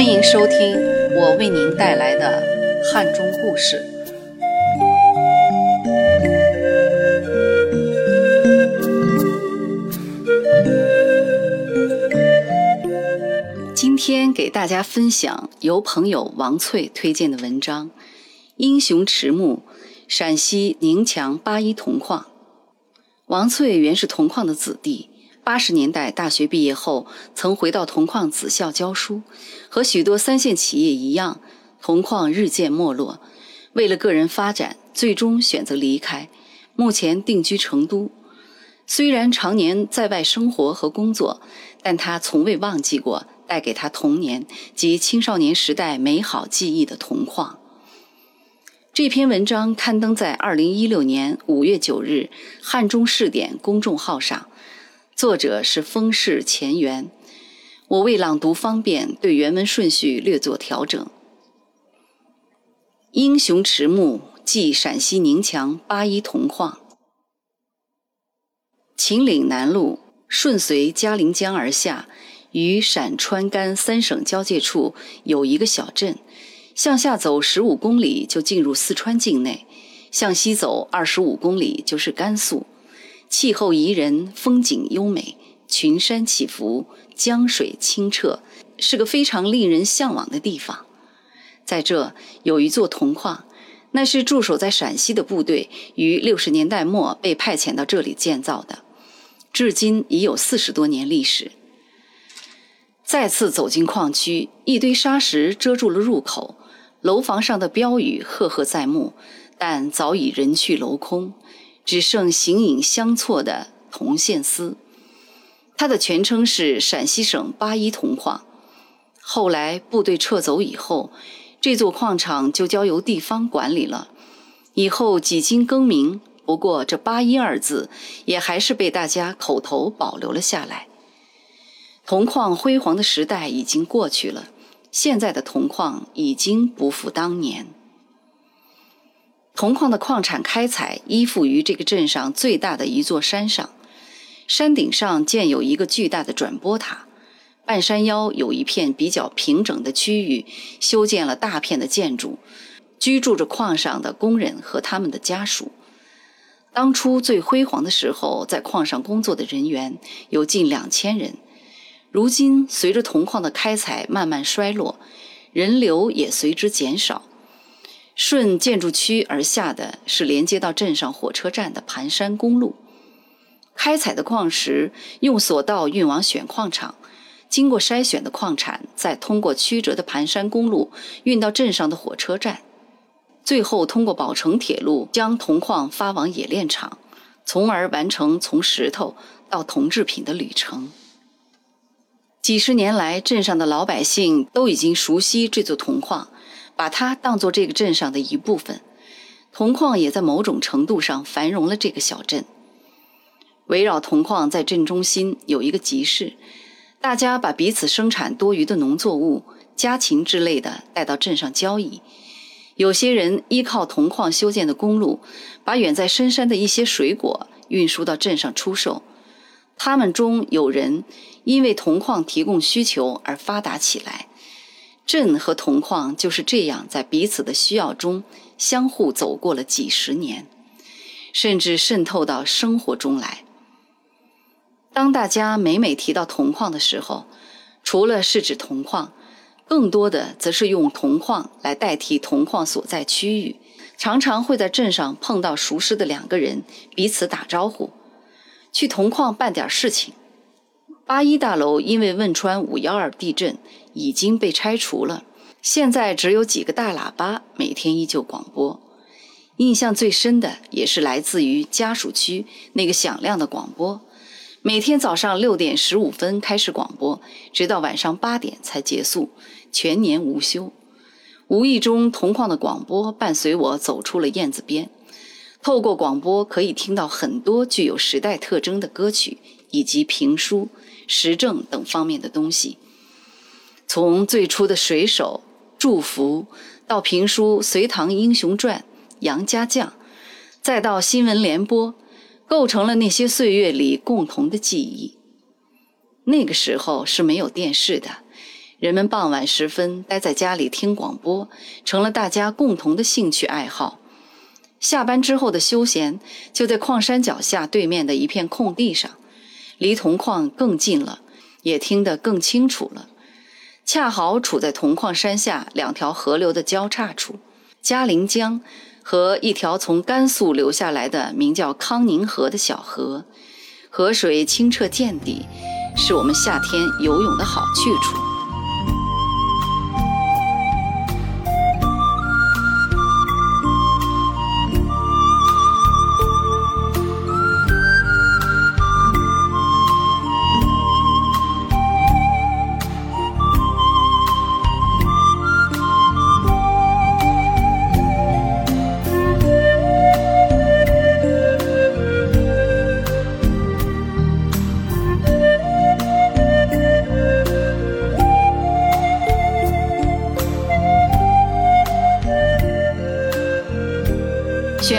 欢迎收听我为您带来的汉中故事。今天给大家分享由朋友王翠推荐的文章《英雄迟暮》，陕西宁强八一铜矿。王翠原是铜矿的子弟。八十年代大学毕业后，曾回到铜矿子校教书。和许多三线企业一样，铜矿日渐没落。为了个人发展，最终选择离开。目前定居成都。虽然常年在外生活和工作，但他从未忘记过带给他童年及青少年时代美好记忆的铜矿。这篇文章刊登在二零一六年五月九日《汉中试点》公众号上。作者是风氏前缘，我为朗读方便，对原文顺序略作调整。英雄迟暮，即陕西宁强八一铜矿。秦岭南路顺随嘉陵江而下，与陕川甘三省交界处有一个小镇，向下走十五公里就进入四川境内，向西走二十五公里就是甘肃。气候宜人，风景优美，群山起伏，江水清澈，是个非常令人向往的地方。在这有一座铜矿，那是驻守在陕西的部队于六十年代末被派遣到这里建造的，至今已有四十多年历史。再次走进矿区，一堆沙石遮住了入口，楼房上的标语赫赫在目，但早已人去楼空。只剩形影相错的铜线丝，它的全称是陕西省八一铜矿。后来部队撤走以后，这座矿场就交由地方管理了。以后几经更名，不过这“八一”二字也还是被大家口头保留了下来。铜矿辉煌的时代已经过去了，现在的铜矿已经不复当年。铜矿的矿产开采依附于这个镇上最大的一座山上，山顶上建有一个巨大的转播塔，半山腰有一片比较平整的区域，修建了大片的建筑，居住着矿上的工人和他们的家属。当初最辉煌的时候，在矿上工作的人员有近两千人，如今随着铜矿的开采慢慢衰落，人流也随之减少。顺建筑区而下的是连接到镇上火车站的盘山公路。开采的矿石用索道运往选矿场，经过筛选的矿产再通过曲折的盘山公路运到镇上的火车站，最后通过宝成铁路将铜矿发往冶炼厂，从而完成从石头到铜制品的旅程。几十年来，镇上的老百姓都已经熟悉这座铜矿。把它当做这个镇上的一部分，铜矿也在某种程度上繁荣了这个小镇。围绕铜矿，在镇中心有一个集市，大家把彼此生产多余的农作物、家禽之类的带到镇上交易。有些人依靠铜矿修建的公路，把远在深山的一些水果运输到镇上出售。他们中有人因为铜矿提供需求而发达起来。镇和铜矿就是这样在彼此的需要中相互走过了几十年，甚至渗透到生活中来。当大家每每提到铜矿的时候，除了是指铜矿，更多的则是用铜矿来代替铜矿所在区域。常常会在镇上碰到熟识的两个人，彼此打招呼，去铜矿办点事情。八一大楼因为汶川五幺二地震已经被拆除了，现在只有几个大喇叭每天依旧广播。印象最深的也是来自于家属区那个响亮的广播，每天早上六点十五分开始广播，直到晚上八点才结束，全年无休。无意中，铜矿的广播伴随我走出了燕子边，透过广播可以听到很多具有时代特征的歌曲以及评书。时政等方面的东西，从最初的水手祝福，到评书《隋唐英雄传》《杨家将》，再到新闻联播，构成了那些岁月里共同的记忆。那个时候是没有电视的，人们傍晚时分待在家里听广播，成了大家共同的兴趣爱好。下班之后的休闲就在矿山脚下对面的一片空地上，离铜矿更近了，也听得更清楚了。恰好处在铜矿山下两条河流的交叉处，嘉陵江和一条从甘肃流下来的名叫康宁河的小河，河水清澈见底。是我们夏天游泳的好去处。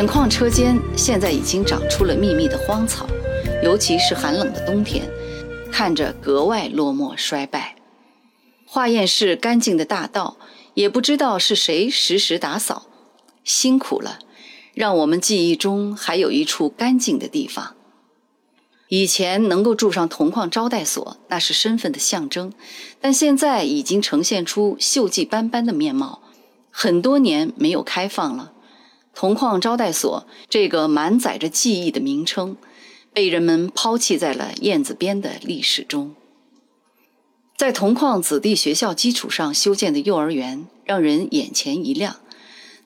选矿车间现在已经长出了密密的荒草，尤其是寒冷的冬天，看着格外落寞衰败。化验室干净的大道，也不知道是谁时时打扫，辛苦了，让我们记忆中还有一处干净的地方。以前能够住上铜矿招待所，那是身份的象征，但现在已经呈现出锈迹斑斑的面貌，很多年没有开放了。铜矿招待所这个满载着记忆的名称，被人们抛弃在了燕子边的历史中。在铜矿子弟学校基础上修建的幼儿园，让人眼前一亮。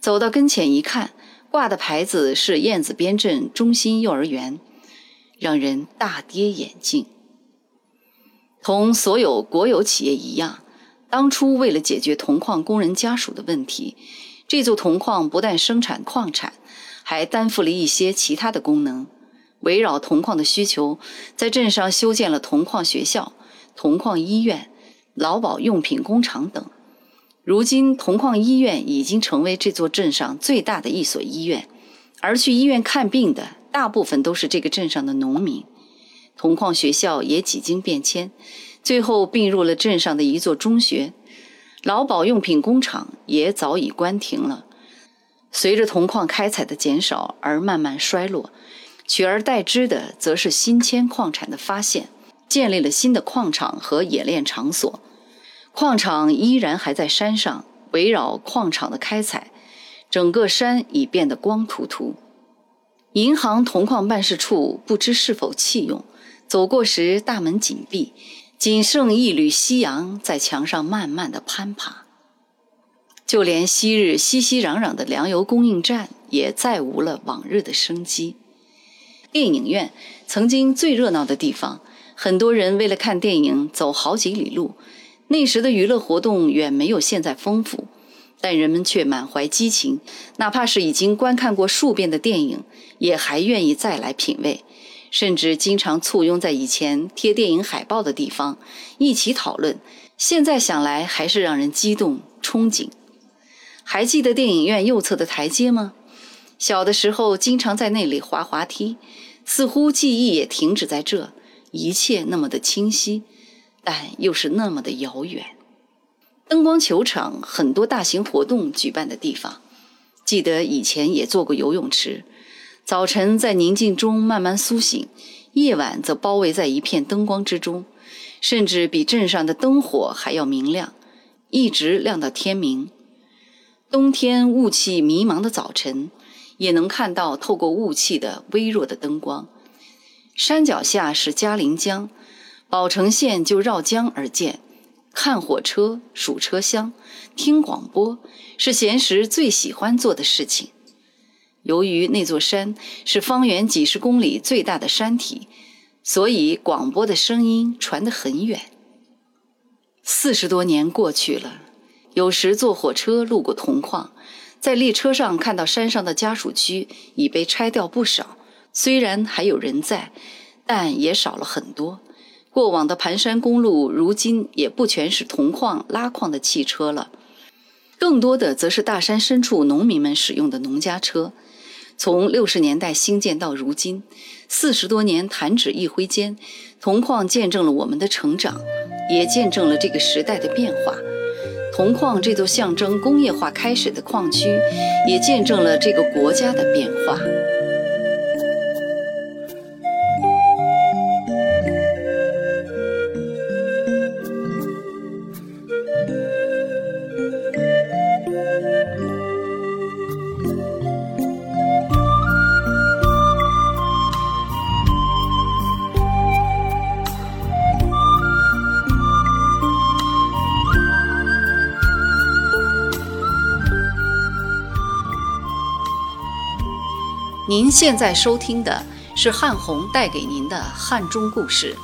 走到跟前一看，挂的牌子是燕子边镇中心幼儿园，让人大跌眼镜。同所有国有企业一样，当初为了解决铜矿工人家属的问题。这座铜矿不但生产矿产，还担负了一些其他的功能。围绕铜矿的需求，在镇上修建了铜矿学校、铜矿医院、劳保用品工厂等。如今，铜矿医院已经成为这座镇上最大的一所医院，而去医院看病的大部分都是这个镇上的农民。铜矿学校也几经变迁，最后并入了镇上的一座中学。劳保用品工厂也早已关停了，随着铜矿开采的减少而慢慢衰落，取而代之的则是新铅矿产的发现，建立了新的矿场和冶炼场所。矿场依然还在山上，围绕矿场的开采，整个山已变得光秃秃。银行铜矿办事处不知是否弃用，走过时大门紧闭。仅剩一缕夕阳在墙上慢慢的攀爬，就连昔日熙熙攘攘的粮油供应站也再无了往日的生机。电影院曾经最热闹的地方，很多人为了看电影走好几里路。那时的娱乐活动远没有现在丰富，但人们却满怀激情，哪怕是已经观看过数遍的电影，也还愿意再来品味。甚至经常簇拥在以前贴电影海报的地方一起讨论，现在想来还是让人激动憧憬。还记得电影院右侧的台阶吗？小的时候经常在那里滑滑梯，似乎记忆也停止在这，一切那么的清晰，但又是那么的遥远。灯光球场，很多大型活动举办的地方，记得以前也做过游泳池。早晨在宁静中慢慢苏醒，夜晚则包围在一片灯光之中，甚至比镇上的灯火还要明亮，一直亮到天明。冬天雾气迷茫的早晨，也能看到透过雾气的微弱的灯光。山脚下是嘉陵江，宝成线就绕江而建。看火车、数车厢、听广播，是闲时最喜欢做的事情。由于那座山是方圆几十公里最大的山体，所以广播的声音传得很远。四十多年过去了，有时坐火车路过铜矿，在列车上看到山上的家属区已被拆掉不少，虽然还有人在，但也少了很多。过往的盘山公路如今也不全是铜矿拉矿的汽车了，更多的则是大山深处农民们使用的农家车。从六十年代兴建到如今，四十多年弹指一挥间，铜矿见证了我们的成长，也见证了这个时代的变化。铜矿这座象征工业化开始的矿区，也见证了这个国家的变化。您现在收听的是汉红带给您的汉中故事。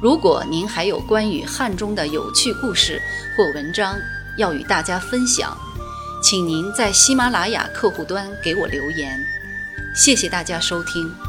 如果您还有关于汉中的有趣故事或文章要与大家分享，请您在喜马拉雅客户端给我留言。谢谢大家收听。